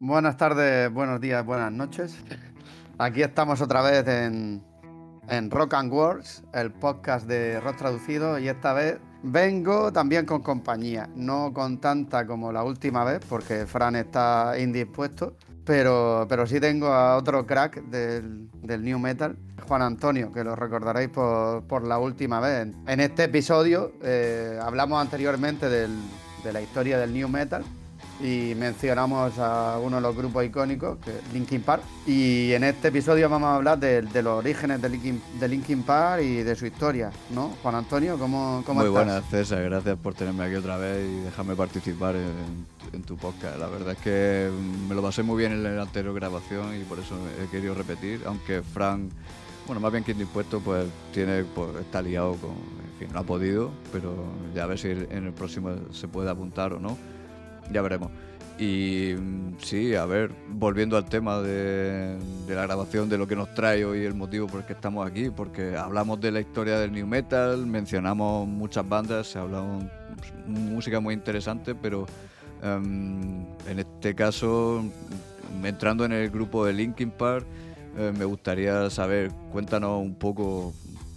Buenas tardes, buenos días, buenas noches. Aquí estamos otra vez en, en Rock and Words, el podcast de Rock Traducido, y esta vez vengo también con compañía, no con tanta como la última vez, porque Fran está indispuesto, pero, pero sí tengo a otro crack del, del New Metal, Juan Antonio, que lo recordaréis por, por la última vez. En este episodio eh, hablamos anteriormente de la historia del New Metal y mencionamos a uno de los grupos icónicos, que es Linkin Park. Y en este episodio vamos a hablar de, de los orígenes de Linkin, de Linkin, Park y de su historia, ¿no? Juan Antonio, ¿cómo, cómo Muy estás? buenas, César. Gracias por tenerme aquí otra vez y dejarme participar en, en, tu podcast. La verdad es que me lo pasé muy bien en la anterior grabación y por eso he querido repetir, aunque Frank, bueno, más bien que indispuesto, pues tiene, pues está liado con, en fin, no ha podido, pero ya a ver si en el próximo se puede apuntar o no ya veremos. Y sí, a ver, volviendo al tema de, de, la grabación, de lo que nos trae hoy el motivo por el que estamos aquí, porque hablamos de la historia del new metal, mencionamos muchas bandas, se ha hablado música muy interesante, pero um, en este caso, entrando en el grupo de Linkin Park, eh, me gustaría saber, cuéntanos un poco,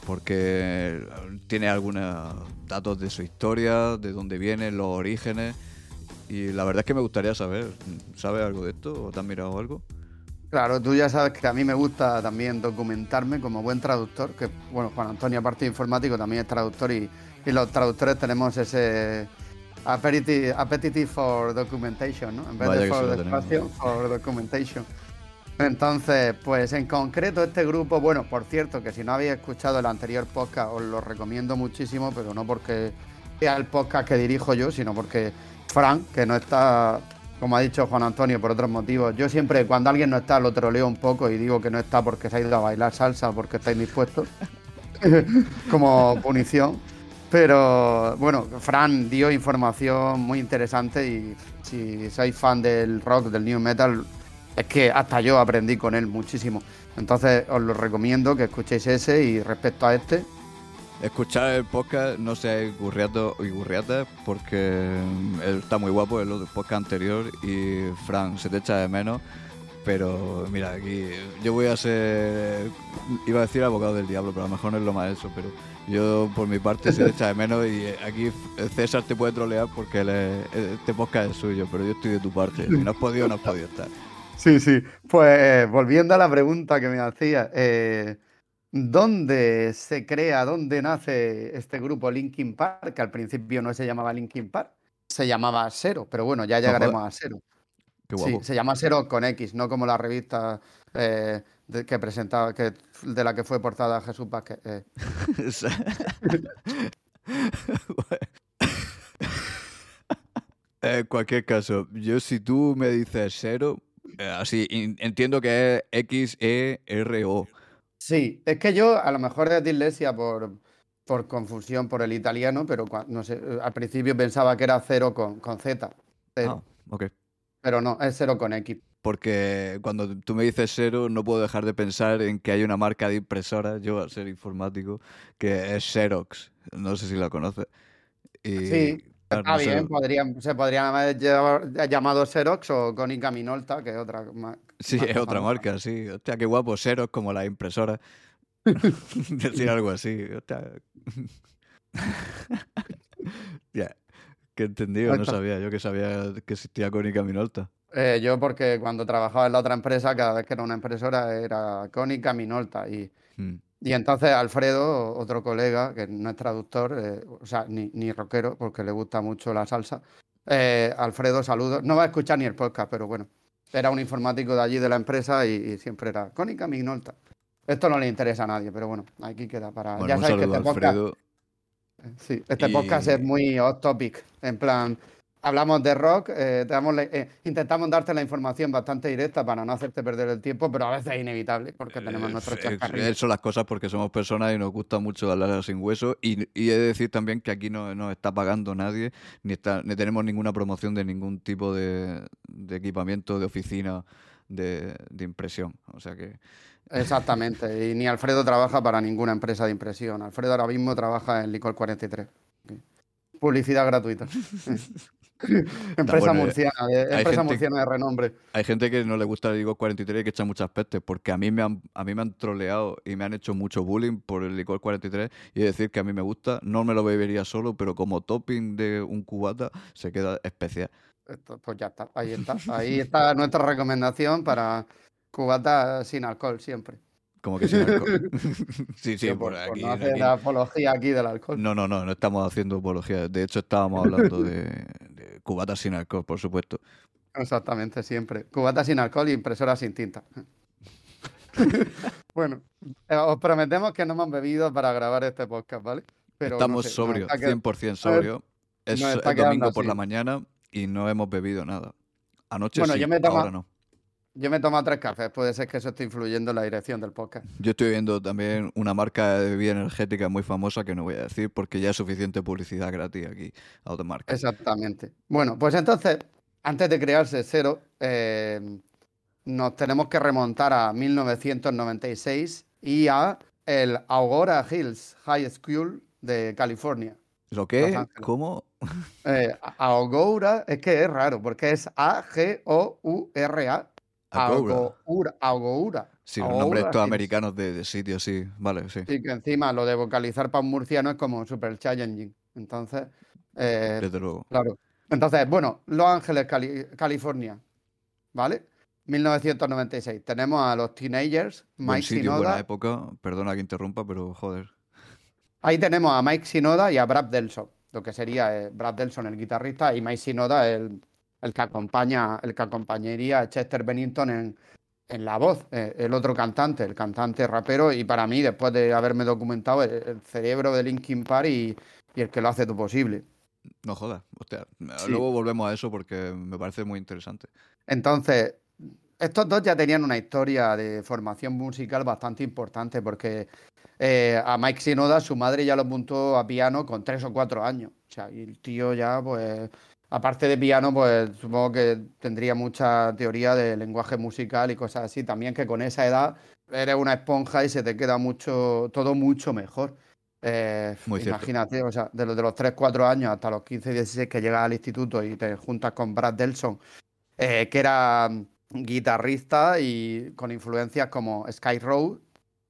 porque tiene algunos datos de su historia, de dónde vienen, los orígenes. Y la verdad es que me gustaría saber, ¿sabes algo de esto o te has mirado algo? Claro, tú ya sabes que a mí me gusta también documentarme como buen traductor, que bueno, Juan Antonio aparte de informático también es traductor y, y los traductores tenemos ese appetite, appetite for documentation, ¿no? En vez Vaya de for sí espacio, for documentation. Entonces, pues en concreto este grupo, bueno, por cierto, que si no habéis escuchado el anterior podcast os lo recomiendo muchísimo, pero no porque sea el podcast que dirijo yo, sino porque Frank, que no está, como ha dicho Juan Antonio, por otros motivos. Yo siempre, cuando alguien no está, lo troleo un poco y digo que no está porque se ha ido a bailar salsa, porque está indispuesto, como punición. Pero bueno, Fran dio información muy interesante y si sois fan del rock, del new metal, es que hasta yo aprendí con él muchísimo. Entonces os lo recomiendo que escuchéis ese y respecto a este, Escuchar el podcast, no seáis gurriatos y gurriatas, porque él está muy guapo, el podcast anterior, y Fran, se te echa de menos. Pero mira, aquí yo voy a ser, iba a decir abogado del diablo, pero a lo mejor no es lo más eso, pero yo por mi parte se te echa de menos y aquí César te puede trolear porque él es, este podcast es suyo, pero yo estoy de tu parte. Si no has podido, no has podido estar. Sí, sí. Pues volviendo a la pregunta que me hacía, eh, ¿Dónde se crea, dónde nace este grupo Linkin Park? Que al principio no se llamaba Linkin Park, se llamaba Zero, pero bueno, ya llegaremos a. Qué guapo. Sí, se llama Zero con X, no como la revista eh, de, que presentaba, que, de la que fue portada Jesús Vázquez. Eh. en cualquier caso, yo si tú me dices Zero, eh, así entiendo que es X-E-R-O. Sí, es que yo a lo mejor es dislexia por, por confusión por el italiano, pero no sé, al principio pensaba que era cero con, con Z. Cero. Ah, ok. Pero no, es cero con X. Porque cuando tú me dices cero, no puedo dejar de pensar en que hay una marca de impresora, yo al ser informático, que es Xerox. No sé si la conoces. Y, sí, claro, está no bien, podrían, se podrían haber llamado Xerox o Konica Minolta, que es otra Sí, es otra marca, sí. Hostia, qué guapo. Xerox como la impresora. Decir algo así. Hostia. ya. Que entendido, no sabía. Yo que sabía que existía Cónica Minolta. Eh, yo porque cuando trabajaba en la otra empresa, cada vez que era una impresora era Cónica Minolta. Y, hmm. y entonces Alfredo, otro colega, que no es traductor, eh, o sea, ni, ni rockero, porque le gusta mucho la salsa. Eh, Alfredo, saludos. No va a escuchar ni el podcast, pero bueno era un informático de allí de la empresa y, y siempre era Cónica Minolta. Esto no le interesa a nadie, pero bueno, aquí queda para. Bueno, ya sabes que este podcast, sí, este Y- podcast es muy off topic. En plan, hablamos de rock, eh, te damos la- eh, intentamos darte la información bastante directa para no hacerte perder el tiempo, pero a veces es inevitable porque tenemos Eh, nuestros chascarrillos. Son las cosas porque somos personas y nos gusta mucho hablar sin hueso. Y, y he de decir también que aquí no nos está pagando nadie, ni, está, ni tenemos ninguna promoción de ningún tipo de, de equipamiento, de oficina, de, de impresión. O sea que Exactamente, y ni Alfredo trabaja para ninguna empresa de impresión. Alfredo ahora mismo trabaja en Licor 43. Publicidad gratuita. empresa bueno, eh, murciana, de, hay empresa gente- murciana de renombre. hay gente que no le gusta el licor 43 y que echa muchas pestes, porque a mí me han, a mí me han troleado y me han hecho mucho bullying por el licor 43 y decir que a mí me gusta, no me lo bebería solo, pero como topping de un cubata se queda especial. Esto, pues ya está, ahí está. Ahí está nuestra recomendación para cubata sin alcohol siempre. Como que sin alcohol. sí, sí, por, por, por aquí. no hacer aquí- la apología aquí del alcohol. No, no, no, no estamos haciendo apología. De hecho, estábamos hablando de cubatas sin alcohol, por supuesto. Exactamente, siempre. Cubata sin alcohol y impresora sin tinta. bueno, eh, os prometemos que no hemos bebido para grabar este podcast, ¿vale? Pero no estamos sé, nos sobrios, qued- 100% sobrios. Es, es domingo por la mañana y no hemos bebido nada. Anoche Bueno, sí, yo me tomo- ahora no. Yo me he tomado tres cafés, puede ser que eso esté influyendo en la dirección del podcast. Yo estoy viendo también una marca de bebida energética muy famosa que no voy a decir porque ya es suficiente publicidad gratis aquí a otra marca. Exactamente. Bueno, pues entonces, antes de crearse cero, eh, nos tenemos que remontar a 1996 y a el Aurora Hills High School de California. ¿Lo qué? ¿Cómo? Eh, es que es raro, porque es A-G-O-U-R-A. Agoura. Agoura. Sí, los nombres Hills. americanos de, de sitios, sí. Vale, sí. Sí, que encima lo de vocalizar para un murciano es como super challenging. Entonces, eh, Desde luego. Claro. Entonces, bueno, Los Ángeles, Cali- California, ¿vale? 1996. Tenemos a los teenagers, Buen Mike sitio, buena Sinoda. época. Perdona que interrumpa, pero joder. Ahí tenemos a Mike Sinoda y a Brad Delson, lo que sería eh, Brad Delson, el guitarrista, y Mike Sinoda, el, el que acompaña, el que acompañaría a Chester Bennington en, en la voz, eh, el otro cantante, el cantante rapero, y para mí, después de haberme documentado, el, el cerebro de Linkin Park y, y el que lo hace todo posible. No jodas. Hostia, Sí. luego volvemos a eso porque me parece muy interesante. Entonces, estos dos ya tenían una historia de formación musical bastante importante porque eh, a Mike Sinoda su madre ya lo apuntó a piano con tres o cuatro años. O sea, y el tío ya, pues, aparte de piano, pues supongo que tendría mucha teoría de lenguaje musical y cosas así. También que con esa edad eres una esponja y se te queda mucho, todo mucho mejor. Eh, Muy cierto. imagínate, o sea, de los, de los 3, 4 años hasta los 15, 16 que llegas al instituto y te juntas con Brad Delson, eh, que era mm, guitarrista y con influencias como Sky Row,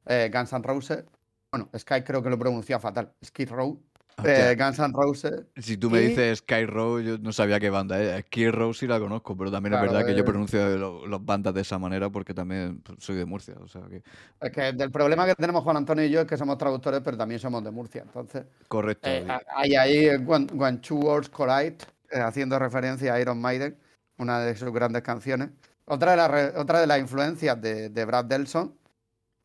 eh, Guns N' Roses. Bueno, Sky creo que lo pronuncia fatal. Skid Row, eh, Guns N' Roses. si tú me y- dices Sky Row, yo no sabía qué banda es. Skid Row sí la conozco, pero también Claro, es verdad que yo eh. pronuncio las bandas de esa manera porque también soy de Murcia. O sea que. Es que del problema que tenemos Juan Antonio y yo es que somos traductores, pero también somos de Murcia. Entonces, Correcto. eh, hay ahí When, When Two Worlds Collide, haciendo referencia a Iron Maiden, una de sus grandes canciones. Otra de, las re- otra de las influencias de, de Brad Delson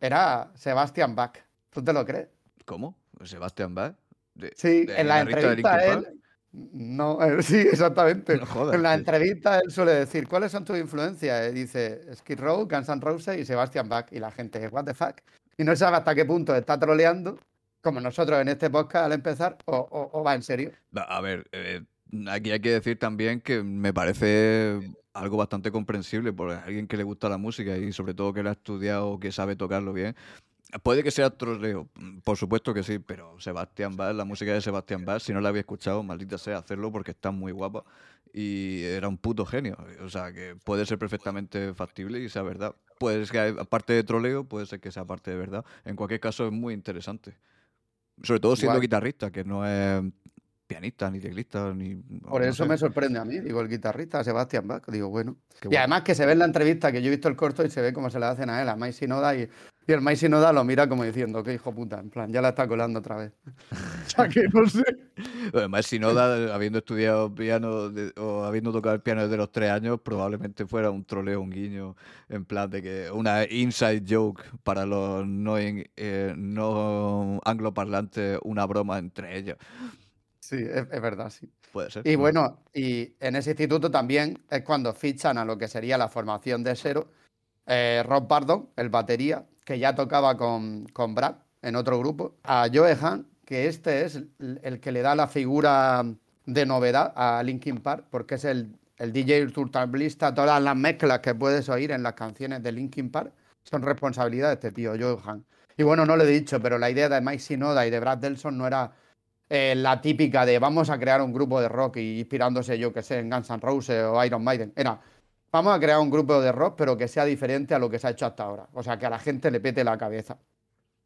era Sebastian Bach. ¿Tú te lo crees? ¿Cómo? ¿Sebastián Bach? De- Sí, de en la entrevista él. No, él- sí, exactamente. No jodas, en la sí. entrevista él suele decir, ¿cuáles son tus influencias? Y dice Skid Row, Guns N' Roses y Sebastian Bach. Y la gente, what the fuck? Y no sabe hasta qué punto está troleando, como nosotros en este podcast al empezar, o, o- o va en serio. A ver, eh, aquí hay que decir también que me parece algo bastante comprensible por alguien que le gusta la música y sobre todo que la ha estudiado, que sabe tocarlo bien. Puede que sea troleo, mm, por supuesto que sí, pero Sebastián Bach, la música de Sebastián Bach, si no la había escuchado, maldita sea hacerlo porque está muy guapa y era un puto genio. O sea, que puede ser perfectamente factible y sea verdad. Puede ser que, aparte de troleo, puede ser que sea parte de verdad. En cualquier caso, es muy interesante. Sobre todo siendo Guay. guitarrista, que no es pianista, ni teclista, ni... Por no eso sé. me sorprende a mí, digo, el guitarrista Sebastián Bach. Digo, bueno. Y además que se ve en la entrevista, que yo he visto el corto y se ve cómo se le hacen a él, a Mike Sinoda, y, y el Mike Sinoda lo mira como diciendo, qué hijo puta, en plan, ya la está colando otra vez. o sea que no sé. Además, Sinoda, habiendo estudiado piano de- o habiendo tocado el piano desde los tres años, probablemente fuera un troleo, un guiño, en plan de que una inside joke para los no, eh, no angloparlantes, una broma entre ellos. Sí, es, verdad, sí. Puede ser. Y bueno, y en ese instituto también es cuando fichan a lo que sería la formación de Zero, eh, Rob Pardon, el batería, que ya tocaba con, con Brad en otro grupo, a Joe Han, que este es el, que le da la figura de novedad a Linkin Park, porque es el, el DJ turtablista, todas las mezclas que puedes oír en las canciones de Linkin Park son responsabilidad de este tío, Joe Han. Y bueno, no lo he dicho, pero la idea de Mike Sinoda y de Brad Delson no era eh, la típica de vamos a crear un grupo de rock y inspirándose, yo que sé, en Guns N' Roses o Iron Maiden. Era, vamos a crear un grupo de rock, pero que sea diferente a lo que se ha hecho hasta ahora. O sea, que a la gente le pete la cabeza.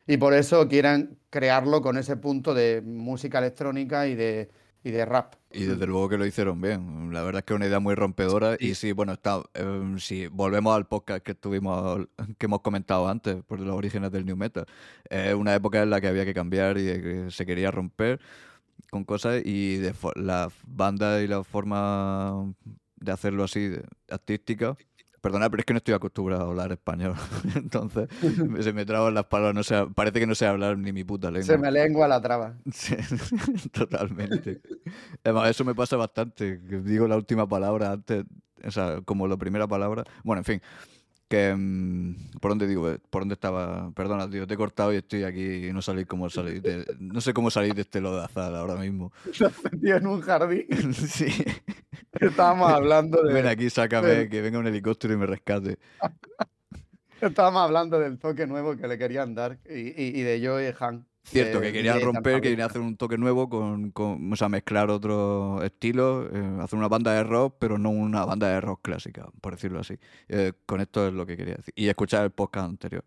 Y por eso quieren crearlo con ese punto de música electrónica y de, y de rap. Y desde luego que lo hicieron bien. La verdad es que es una idea muy rompedora. Y sí, bueno, está, em, si volvemos al podcast que estuvimos, que hemos comentado antes, por los orígenes del New Metal. Es una época en la que había que cambiar y que se quería romper con cosas y de la banda y la forma de hacerlo así, artística, Perdona, pero es que no estoy acostumbrado a hablar español. Entonces, se me traban las palabras. No sé, parece que no sé hablar ni mi puta lengua. Se me lengua la traba. Sí, totalmente. Además, eso me pasa bastante. digo la última palabra antes, o sea, como la primera palabra. Bueno, en fin. Que, mm, ¿Por dónde digo? ¿Por dónde estaba? Perdona, tío, te he cortado y estoy aquí y no salí como salir. no sé cómo salir de este lodazal ahora mismo. Estás metido en un jardín. sí. Estábamos hablando de. Ven aquí, sácame, que venga un helicóptero y me rescate. Estábamos hablando del toque nuevo que le querían dar y, de Joe y Han. Cierto, que querían romper, que querían hacer un toque nuevo, con, con o sea, mezclar otros estilos, eh, hacer una banda de rock, pero no una banda de rock clásica, por decirlo así. Eh, con esto es lo que quería decir. Y escuchar el podcast anterior.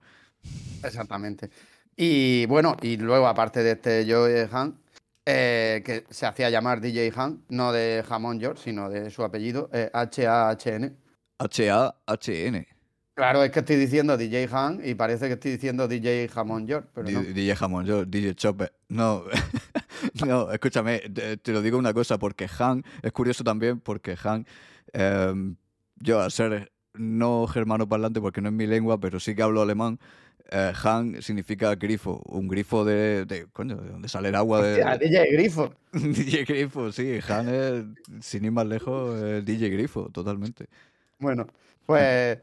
Exactamente. Y bueno, y luego, aparte de este Joe Han, eh, que se hacía llamar DJ Han, no de Jamón George, sino de su apellido, H-A-H-N. H-A-H-N. Claro, es que estoy diciendo DJ Han y parece que estoy diciendo DJ Jamón George, pero no. DJ Jamón George, DJ Chopper. No, no, escúchame, te, lo digo una cosa, porque Han, es curioso también porque Han, em, yo al ser no germano parlante porque no es mi lengua, pero sí que hablo alemán, eh, Han significa grifo, un grifo de, de, coño, de donde sale el agua de... DJ Grifo. DJ Grifo, sí, Han es, sin ir más lejos, es DJ Grifo, totalmente. Bueno, pues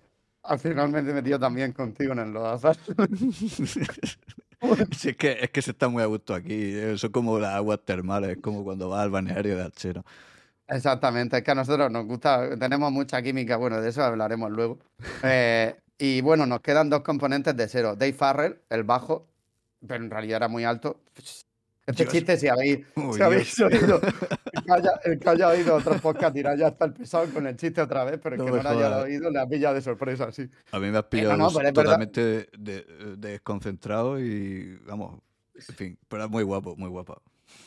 al final me he metido también contigo en el lodazal. sí, es que, es que se está muy a gusto aquí, eso es como las aguas termales, es como cuando vas al balneario de Alchero. Exactamente, es que a nosotros nos gusta, tenemos mucha química, bueno, de eso hablaremos luego. Eh, y bueno, nos quedan dos componentes de cero. Dave Farrell, el bajo, pero en realidad era muy alto. Este chiste, si habéis, oído, el que, haya, oído otro podcast dirá ya está el pesado con el chiste otra vez, pero el que no lo haya oído le ha pillado de sorpresa, sí. A mí me has pillado totalmente desconcentrado y vamos, en fin, pero es muy guapo, muy guapa.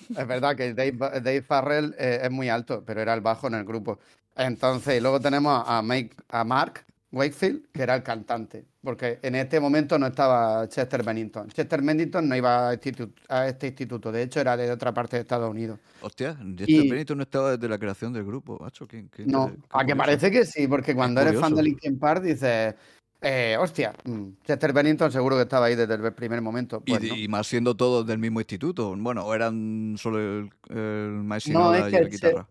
Es verdad que Dave, Dave Farrell eh, es muy alto, pero era el bajo en el grupo. Entonces, luego tenemos a, a Mark, Wakefield, que era el cantante, porque en este momento no estaba Chester Bennington. Chester Bennington no iba a, este instituto, de hecho era de otra parte de Estados Unidos. Hostia, Chester Bennington no estaba desde la creación del grupo, macho. no, a que parece que sí, porque cuando eres fan de Linkin Park dices, eh, hostia, mm, Chester Bennington seguro que estaba ahí desde el primer momento. Pues y, más siendo todos del mismo instituto, bueno, o eran solo el, el maestro y la guitarra.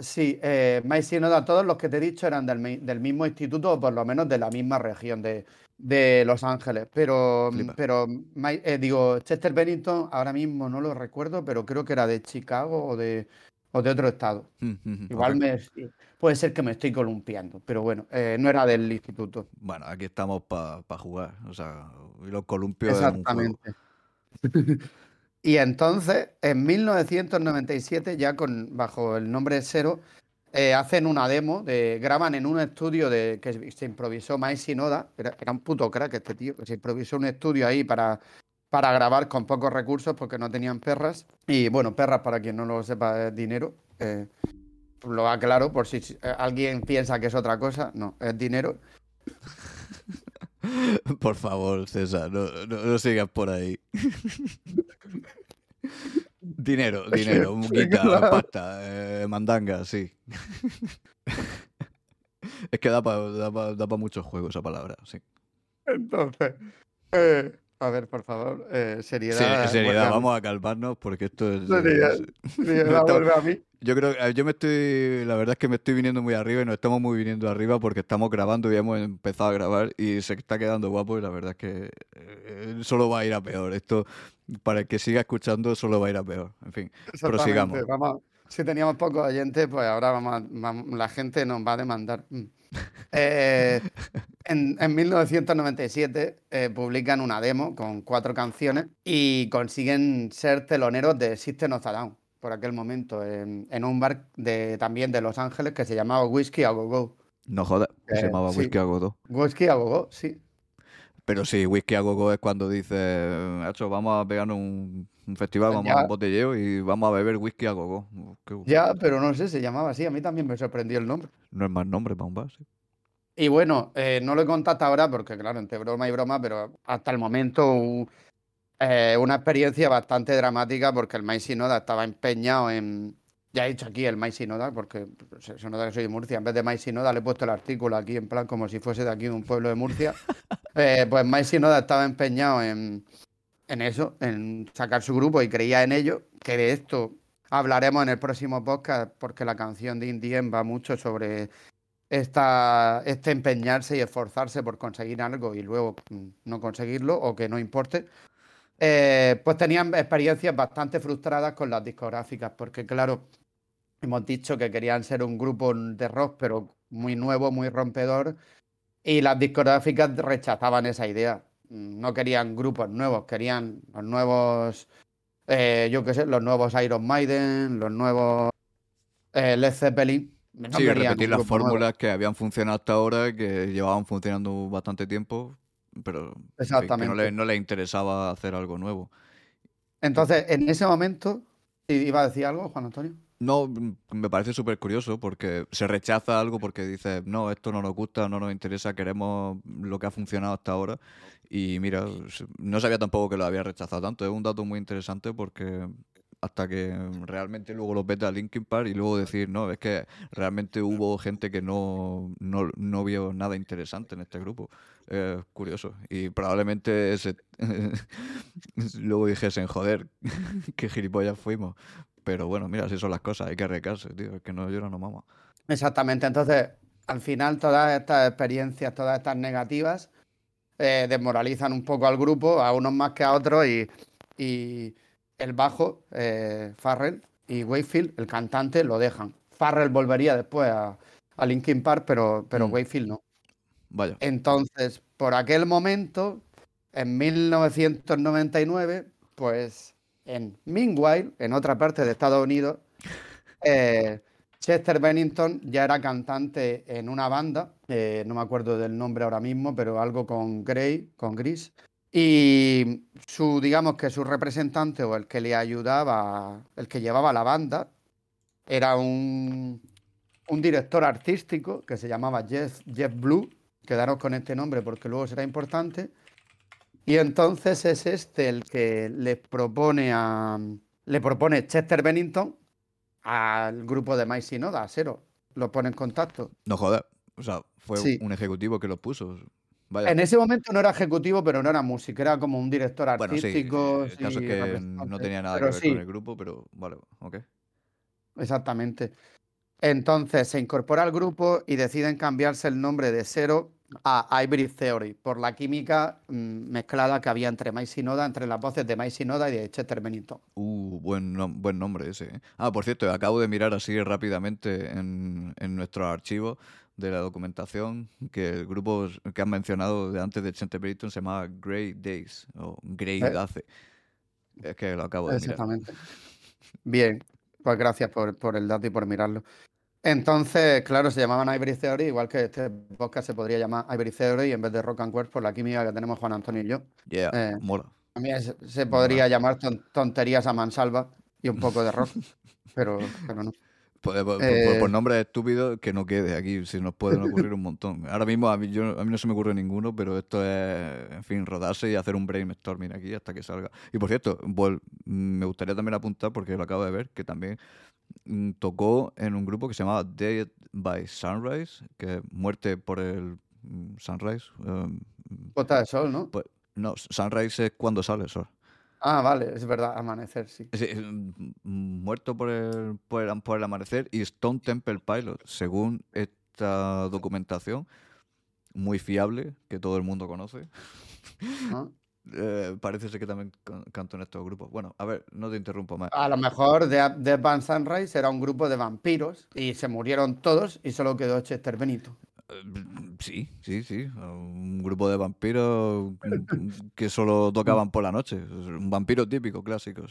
Sí, eh, Mike todos los que te he dicho eran del, mismo instituto o por lo menos de la misma región de, Los Ángeles. Pero, pero eh, digo, Chester Bennington ahora mismo no lo recuerdo, pero creo que era de Chicago o de, o de otro estado. Mm, mm, mm, Igual me, puede ser que me estoy columpiando, pero bueno, eh, no era del instituto. Bueno, aquí estamos para jugar, o sea, los columpios. Exactamente. Y entonces, en 1997, ya con bajo el nombre Cero, eh, hacen una demo, de, graban en un estudio de, que se improvisó Mike Sinoda, era, era, un puto crack este tío, que se improvisó un estudio ahí para, para grabar con pocos recursos porque no tenían perras. Y bueno, perras, para quien no lo sepa, es dinero. Eh, lo aclaro por si eh, alguien piensa que es otra cosa, no, es dinero. Por favor, César, no, no, sigas por ahí. dinero, dinero, guita, pasta, eh, mandanga, sí. es que da para da muchos juegos esa palabra, sí. Entonces, eh, A ver, por favor, eh, seriedad. Sí, seriedad, vamos a calmarnos porque esto es. Seriedad, seriedad vuelve a mí. Yo creo que yo me estoy, la verdad es que me estoy viniendo muy arriba y nos estamos muy viniendo arriba porque estamos grabando y hemos empezado a grabar y se está quedando guapo y la verdad es que eh, solo va a ir a peor. Esto, para el que siga escuchando, solo va a ir a peor. En fin, prosigamos. Vamos, si teníamos pocos oyentes, pues ahora vamos, la gente nos va a demandar. Mm. Eh, en, 1997 eh, publican una demo con cuatro canciones y consiguen ser teloneros de System of a Down por aquel momento en, un bar de, también de Los Ángeles que se llamaba Whiskey a Go Go. No jodas, se eh, llamaba Whiskey a Go Go. Whiskey a Go Go, sí. Pero sí, Whiskey a Go Go es cuando dice, hecho, vamos a pegarnos un, festival, vamos a un botelleo y vamos a beber whisky a Go Go. Ya, pero no sé, se llamaba así. A mí también me sorprendió el nombre. No es más nombre para un bar, sí. Y bueno, eh, no lo he contado ahora porque, claro, entre broma y broma, pero hasta el momento eh, una experiencia bastante dramática porque el Maíz Noda estaba empeñado en. Ya he dicho aquí el Maíz Noda porque se, nota que soy de Murcia. En vez de Maíz Noda le he puesto el artículo aquí en plan como si fuese de aquí de un pueblo de Murcia. Eh, pues Maíz Noda estaba empeñado en, en eso, en sacar su grupo y creía en ello. Que de esto hablaremos en el próximo podcast porque la canción de Indien va mucho sobre esta, este empeñarse y esforzarse por conseguir algo y luego mm, no conseguirlo o que no importe. Eh, pues tenían experiencias bastante frustradas con las discográficas, porque claro, hemos dicho que querían ser un grupo de rock, pero muy nuevo, muy rompedor, y las discográficas rechazaban esa idea. No querían grupos nuevos, querían los nuevos, eh, yo qué sé, los nuevos Iron Maiden, los nuevos eh, Led Zeppelin. sí, repetir las fórmulas que habían funcionado hasta ahora, que llevaban funcionando bastante tiempo, pero Exactamente. no, le, interesaba hacer algo nuevo. Entonces, en ese momento, ¿iba a decir algo, Juan Antonio? No, mm, me parece súper curioso porque se rechaza algo porque dice, no, esto no nos gusta, no nos interesa, queremos lo que ha funcionado hasta ahora. Y mira, no sabía tampoco que lo había rechazado tanto. Es un dato muy interesante porque hasta que realmente luego los ves a Linkin Park y luego decir, no, es que realmente hubo gente que no, no, no vio nada interesante en este grupo. Es curioso. Y probablemente ese luego dijesen, joder, qué gilipollas fuimos. Pero bueno, mira, así son las cosas, hay que arrecarse, tío, es que no llora, no mama. Exactamente, entonces, al final todas estas experiencias, todas estas negativas, eh, desmoralizan un poco al grupo, a unos más que a otros, y, y el bajo, eh, Farrell, y Wayfield, el cantante, lo dejan. Farrell volvería después a, a Linkin Park, pero, pero mm. Wayfield no. Vaya. Entonces, por aquel momento, en 1999, pues en Meanwhile, en otra parte de Estados Unidos, eh, Chester Bennington ya era cantante en una banda, eh, no me acuerdo del nombre ahora mismo, pero algo con Gray, con Gris. Y su, digamos que su representante o el que le ayudaba, el que llevaba la banda, era un, un director artístico que se llamaba Jeff, Jeff Blue. Quedaros con este nombre porque luego será importante. Y entonces es este el que le propone a le propone Chester Bennington al grupo de My Sinoda, a Cero. Lo pone en contacto. No jodas. O sea, fue un ejecutivo que lo puso. En ese momento no era ejecutivo, pero no era músico, era como un director artístico. Bueno, sí, el caso es que no tenía nada que ver con el grupo, pero vale, ok. Exactamente. Entonces se incorpora al grupo y deciden cambiarse el nombre de Cero a Hybrid Theory por la química mm, mezclada que había entre Mike Sinoda, entre las voces de Mike Sinoda y de Chester Bennington. Uh, buen, buen nombre ese. ¿eh? Ah, por cierto, acabo de mirar así rápidamente en, en nuestros archivos de la documentación que el grupo que han mencionado de antes de Chente Britton se llamaba Grey Days o Grey eh. Dace. Es que lo acabo de Exactamente. Bien, pues gracias por, por, el dato y por mirarlo. Entonces, claro, se llamaban Ivory Theory, igual que este podcast se podría llamar Ivory Theory en vez de Rock and Words por la química que tenemos Juan Antonio y yo. Yeah, eh, mola. También se podría llamar tonterías a mansalva y un poco de rock, pero, pero no. Por, por, eh, nombre estúpido que no quede aquí, si nos pueden ocurrir un montón. Ahora mismo a mí, yo, a mí no se me ocurre ninguno, pero esto es, en fin, rodarse y hacer un brainstorming aquí hasta que salga. Y por cierto, me gustaría también apuntar, porque lo acabo de ver, que también mm, tocó en un grupo que se llamaba Dead by Sunrise, que es muerte por el mm, sunrise. Um, de sol, ¿no? Pues, No, sunrise es cuando sale el sol. Ah, vale, es verdad, amanecer, sí. Sí, muerto por el, por, el, por el amanecer y Stone Temple Pilot, según esta documentación muy fiable que todo el mundo conoce. ¿no? Eh, parece ser que también can- canto en estos grupos. Bueno, a ver, no te interrumpo más. A lo mejor Death Van Sunrise era un grupo de vampiros y se murieron todos y solo quedó Chester Benito. Sí, sí, sí. Un grupo de vampiros mm, que solo tocaban por la noche. Un vampiro típico, clásico.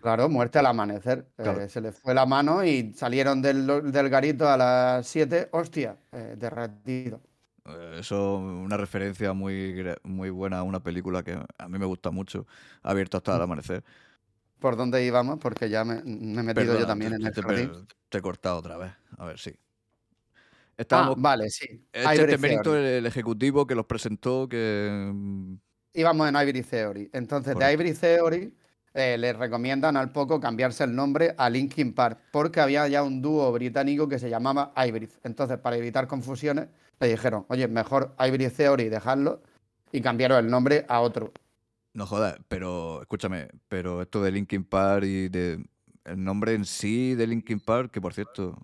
Claro, muerte al amanecer. Eh, se les fue la mano y salieron del, del garito a las 7, hostia, eh, derretido. Eso, una referencia muy, muy buena a una película que a mí me gusta mucho, Abierto hasta el amanecer. ¿Por dónde íbamos? Porque ya me, me he metido yo también te, en el te- te- te he cortado otra vez. A ver, sí. Ah, Estábamos. vale, sí. este el, ejecutivo que los presentó, que. mm, Íbamos en Ivory Theory. Entonces, de. Ivory Theory eh, les recomiendan al poco cambiarse el nombre a Linkin Park, porque había ya un dúo británico que se llamaba Ivory. Entonces, para evitar confusiones, le dijeron, oye, mejor Ivory Theory dejarlo y cambiaron el nombre a otro. No jodas, pero escúchame, pero esto de Linkin Park y de el nombre en sí de Linkin Park, que por cierto,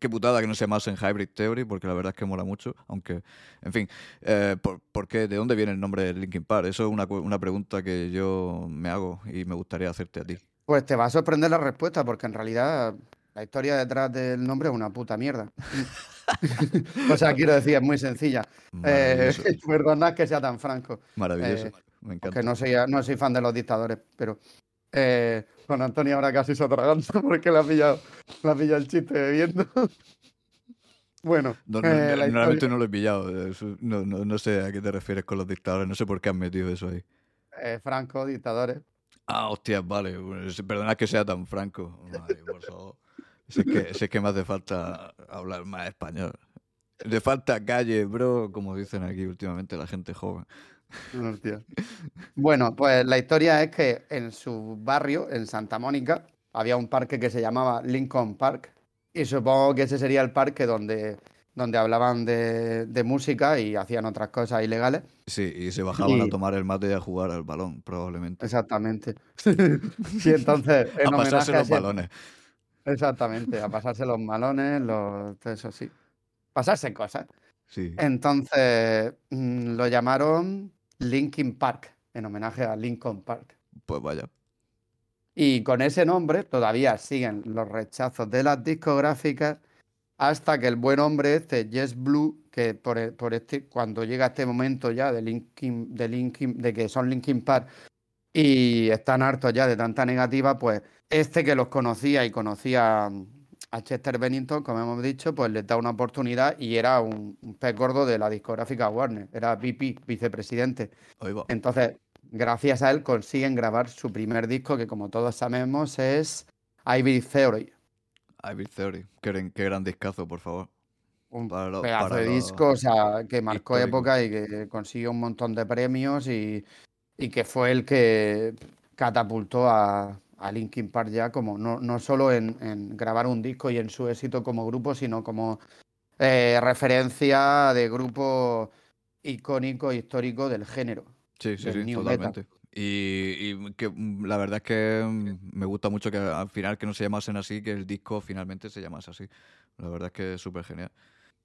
qué putada que no se llamasen Hybrid Theory, porque la verdad es que mola mucho, aunque, en fin, eh, ¿por, por qué? ¿De dónde viene el nombre de Linkin Park? Eso es una, una pregunta que yo me hago y me gustaría hacerte a ti. Pues te va a sorprender la respuesta, porque en realidad la historia detrás del nombre es una puta mierda. o sea, quiero decir, es muy sencilla. Eh, perdonad que sea tan franco. maravilloso, eh, me encanta. Porque no soy, no soy fan de los dictadores, pero eh, con Antonio ahora casi se atraganta porque le ha pillado, le ha pillado el chiste bebiendo. bueno, No, no, eh, la normalmente no lo he pillado, eh, no, no, no sé a qué te refieres con los dictadores, no sé por qué has metido eso ahí. eh, Franco, dictadores. Ah, hostias, vale. Perdona que sea tan franco. Madre, por favor. Si es, que, si es que me hace falta hablar más español. Le falta calle, bro, como dicen aquí últimamente la gente joven. Hostia. Bueno, pues la historia es que en su barrio, en Santa Mónica, había un parque que se llamaba Lincoln Park. Y supongo que ese sería el parque donde, donde hablaban de, de música y hacían otras cosas ilegales. Sí, y se bajaban a tomar el mate y a jugar al balón, probablemente. Exactamente. y entonces, en A pasarse los ese- balones. Exactamente, a pasarse los malones, los, todo eso sí. Pasarse cosas. Sí. Entonces mm, lo llamaron Linkin Park, en homenaje a Lincoln Park. Pues vaya. Y con ese nombre todavía siguen los rechazos de las discográficas hasta que el buen hombre este, Jess Blue, que por, por este, cuando llega este momento ya de Linkin, de Linkin, de que son Linkin Park y están hartos ya de tanta negativa, pues este que los conocía y conocía a Chester Bennington, como hemos dicho, pues les da una oportunidad y era un, un pez gordo de la discográfica Warner, era VP, vicepresidente. Entonces, gracias a él consiguen grabar su primer disco, que como todos sabemos es Ivy Theory. Ivy Theory. Qué, qué gran discazo, por favor. Un lo- pedazo de disco, o sea, que marcó histórico. época y que consiguió un montón de premios y, y que fue el que catapultó a, a Linkin Park ya como no, no solo en, en grabar un disco y en su éxito como grupo, sino como eh, referencia de grupo icónico e histórico del género. Sí, sí, metal. totalmente. Y, y que mm, la verdad es que mm, me gusta mucho que al final que no se llamasen así, que el disco finalmente se llamase así. La verdad es que es súper genial.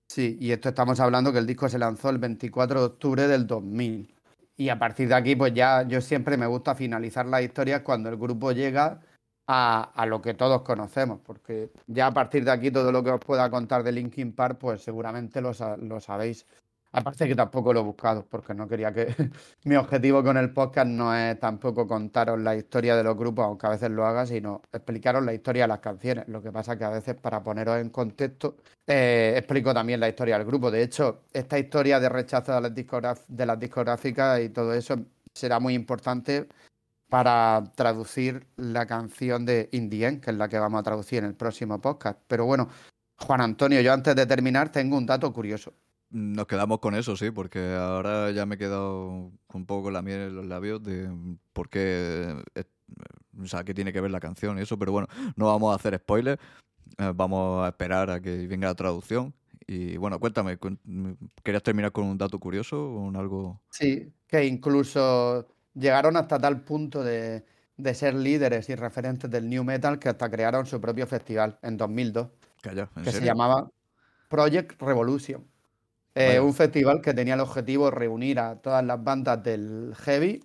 Sí, y esto estamos hablando que el disco se lanzó el 24 de octubre del 2000. Y a partir de aquí, pues ya yo siempre me gusta finalizar las historias cuando el grupo llega a, a lo que todos conocemos, porque ya a partir de aquí todo lo que os pueda contar de Linkin Park, pues seguramente lo, sa- lo sabéis. Aparte que tampoco lo he buscado, porque no quería que... Mi objetivo con el podcast no es tampoco contaros la historia de los grupos, aunque a veces lo haga, sino explicaros la historia de las canciones. Lo que pasa que a veces para poneros en contexto, eh, explico también la historia del grupo. De hecho, esta historia de rechazo de las, discograf- de las discográficas y todo eso será muy importante para traducir la canción de Indien, que es la que vamos a traducir en el próximo podcast. Pero bueno, Juan Antonio, yo antes de terminar tengo un dato curioso. Nos quedamos con eso, sí, porque ahora ya me he quedado un poco con la miel en los labios de por qué, o sea, qué tiene que ver la canción y eso, pero bueno, no vamos a hacer spoilers, eh, vamos a esperar a que venga la traducción Y bueno, cuéntame, ¿querías terminar con un dato curioso o con algo? Sí, que incluso llegaron hasta tal punto de, ser líderes y referentes del New Metal que hasta crearon su propio festival en 2002. que se llamaba Project Revolution. Eh, un festival que tenía el objetivo de reunir a todas las bandas del heavy,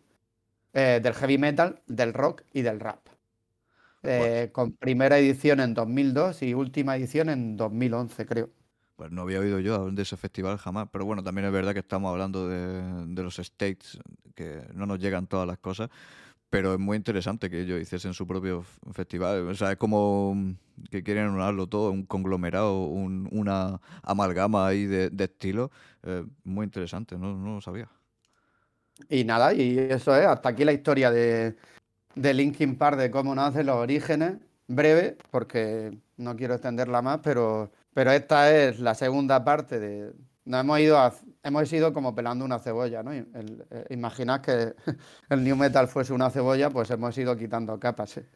eh, del heavy metal, del rock y del rap. Eh, con primera edición en 2002 y última edición en 2011, creo. Pues no había oído yo de ese festival jamás, pero bueno, también es verdad que estamos hablando de, los States, que no nos llegan todas las cosas, pero es muy interesante que ellos hiciesen su propio festival. O sea, es como que quieren unarlo todo, un conglomerado, una amalgama ahí de, de estilos. Eh, muy interesante, no, no lo sabía. Y nada, y eso es, hasta aquí la historia de, de Linkin Park, de cómo nace, los orígenes, breve, porque no quiero extenderla más, pero pero esta es la segunda parte de. Nos hemos ido hemos ido como pelando una cebolla, ¿no? Eh, imaginad que el New Metal fuese una cebolla, pues hemos ido quitando capas. ¿eh?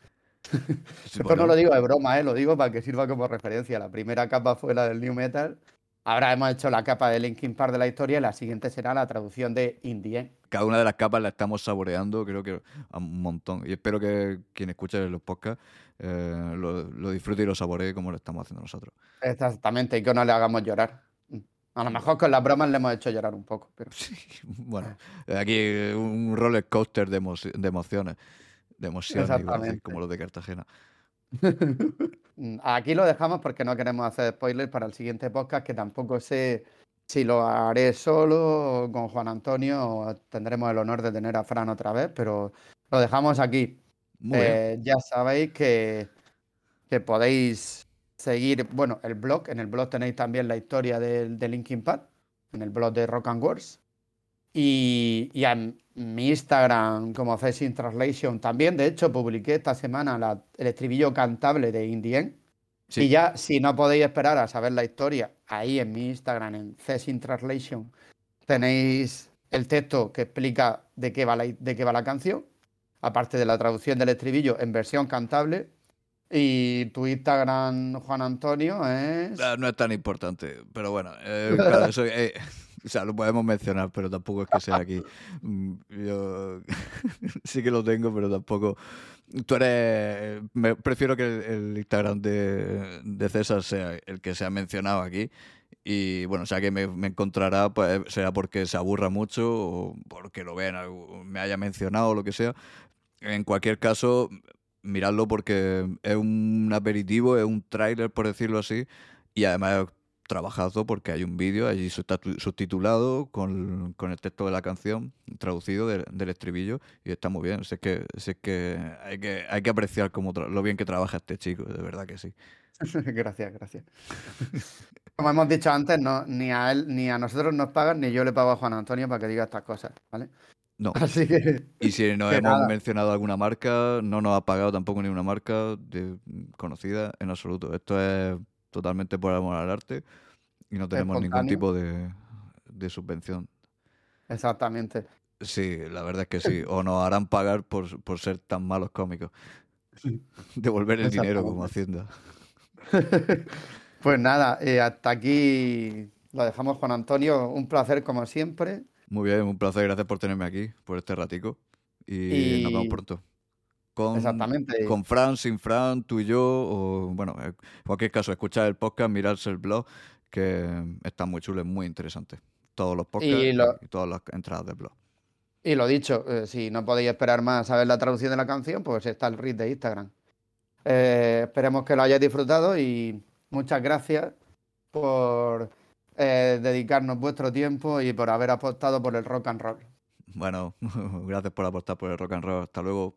Esto no lo digo de broma, ¿eh? lo digo para que sirva como referencia. La primera capa fue la del New Metal. Ahora hemos hecho la capa de Linkin Park de la historia y la siguiente será la traducción de Indie. Cada una de las capas la estamos saboreando, creo que un montón. Y espero que quien escuche los podcasts eh, lo, disfrute y lo saboree como lo estamos haciendo nosotros. Exactamente, y que no le hagamos llorar. A lo mejor con las bromas le hemos hecho llorar un poco. Pero... Sí, bueno, aquí un roller coaster de, emociones, de emociones, como los de Cartagena. Aquí lo dejamos porque no queremos hacer spoilers para el siguiente podcast, que tampoco sé si lo haré solo o con Juan Antonio o tendremos el honor de tener a Fran otra vez, pero lo dejamos aquí. Eh, ya sabéis que, que, podéis seguir, bueno, el blog. En el blog tenéis también la historia del de Linkin Park, en el blog de Rock and Wars. Y, y en mi Instagram como Facing Translation también. De hecho, publiqué esta semana el estribillo cantable de Indien. Y ya, si no podéis esperar a saber la historia, ahí en mi Instagram, en Facing Translation, tenéis el texto que explica de qué va de qué va la canción aparte de la traducción del estribillo en versión cantable. Y tu Instagram, Juan Antonio, es. Ah, no es tan importante, pero bueno, eh, eh, o sea, lo podemos mencionar, pero tampoco es que sea aquí. Mm, yo sí que lo tengo, pero tampoco. Tú eres. Me, prefiero que el, Instagram de, de, César sea el que se ha mencionado aquí. Y bueno, o sea que me, me, encontrará, pues sea porque se aburra mucho o porque lo vean, me haya mencionado o lo que sea. En cualquier caso, miradlo porque es un aperitivo, es un tráiler, por decirlo así, y además es trabajado porque hay un vídeo allí está subtitulado con, con, el texto de la canción traducido del estribillo y está muy bien. es que, que, hay, que hay que apreciar cómo lo bien que trabaja este chico, de verdad que sí. gracias, gracias. Como hemos dicho antes, no, ni a él ni a nosotros nos pagan, ni yo le pago a Juan Antonio para que diga estas cosas, ¿vale? No. Y si no hemos mencionado alguna marca, no nos ha pagado tampoco ni una marca conocida en absoluto. Esto es totalmente por amor al arte y no tenemos ningún tipo de, subvención. Exactamente. Sí, la verdad es que sí. O nos harán pagar por, ser tan malos cómicos. Devolver el dinero como Hacienda. pues nada, eh, hasta aquí lo dejamos Juan Antonio. Un placer como siempre. Muy bien, un placer. Gracias por tenerme aquí, por este ratico. Y, nos vemos pronto. Con, Exactamente. Con Fran, sin Fran, tú y yo. O, bueno, en cualquier caso, escuchar el podcast, mirarse el blog, que está muy chulo, es muy interesante. Todos los podcasts y, todas las entradas del blog. Y lo dicho, eh, si no podéis esperar más a ver la traducción de la canción, pues está el read de Instagram. Eh, esperemos que lo hayáis disfrutado y muchas gracias por eh, dedicarnos vuestro tiempo y por haber apostado por el rock and roll. Bueno, gracias por apostar por el rock and roll. Hasta luego.